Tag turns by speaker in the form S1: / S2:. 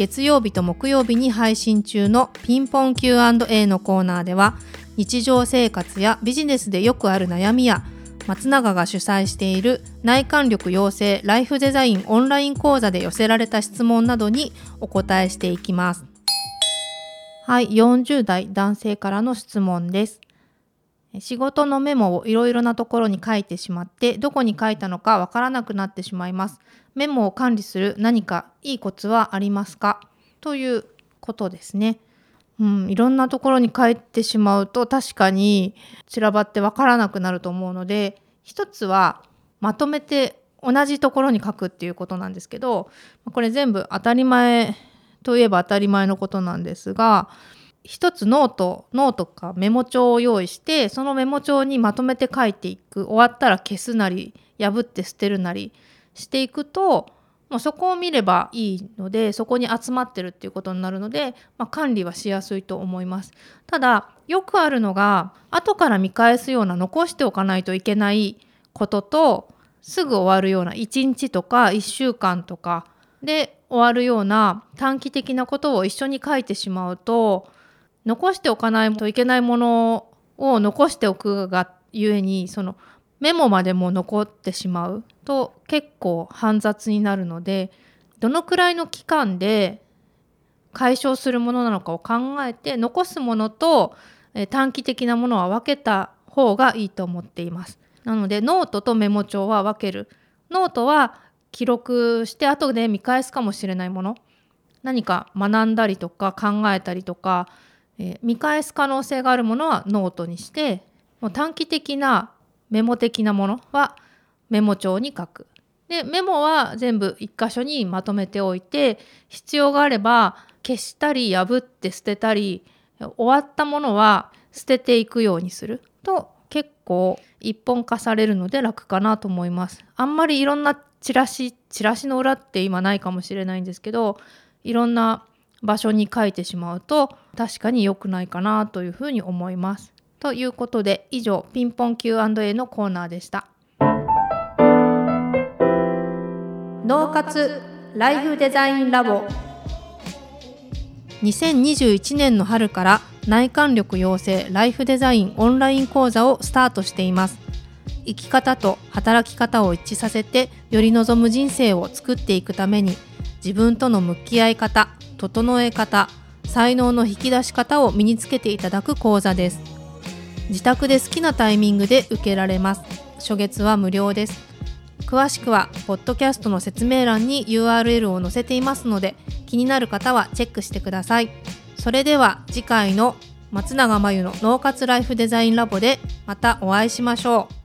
S1: 月曜日と木曜日に配信中のピンポン Q&A のコーナーでは日常生活やビジネスでよくある悩みや松永が主催している内観力養成ライフデザインオンライン講座で寄せられた質問などにお答えしていきます。はい、40代男性からの質問です。仕事のメモをいろいろなところに書いてしまってどこに書いたのかわからなくなってしまいます。メモを管理する何かいいコツはありますか？ということですね。うん、いろんなところに書いてしまうと確かに散らばってわからなくなると思うので一つはまとめて同じところに書くっていうことなんですけどこれ全部当たり前といえば当たり前のことなんですが一つノートノートかメモ帳を用意してそのメモ帳にまとめて書いていく終わったら消すなり破って捨てるなりしていくともうそこを見ればいいのでそこに集まってるっていうことになるので、まあ、管理はしやすいと思います。ただよくあるのが後から見返すような残しておかないといけないこととすぐ終わるような1日とか1週間とかで終わるような短期的なことを一緒に書いてしまうと残しておかないといけないものを残しておくがゆえにそのメモまでも残ってしまうと結構煩雑になるのでどのくらいの期間で解消するものなのかを考えて残すものと短期的なものは分けた方がいいと思っています。なのでノートとメモ帳は分ける。ノートは記録して後で見返すかもしれないもの何か学んだりとか考えたりとか、えー、見返す可能性があるものはノートにしてもう短期的なメモ的なものはメモ帳に書く。でメモは全部一箇所にまとめておいて必要があれば消したり破って捨てたり終わったものは捨てていくようにすると結構一本化されるので楽かなと思います。あんまりいろんなチラシチラシの裏って今ないかもしれないんですけどいろんな場所に書いてしまうと確かに良くないかなというふうに思います。ということで以上ピンポン Q&A のコーナーでした。脳活ライフデザインラボ2021年の春から内観力養成ライフデザインオンライン講座をスタートしています生き方と働き方を一致させてより望む人生を作っていくために自分との向き合い方整え方才能の引き出し方を身につけていただく講座です。自宅で好きなタイミングで受けられます。初月は無料です。詳しくはポッドキャストの説明欄に URL を載せていますので気になる方はチェックしてください。それでは次回の松永真由の脳活ライフデザインラボでまたお会いしましょう。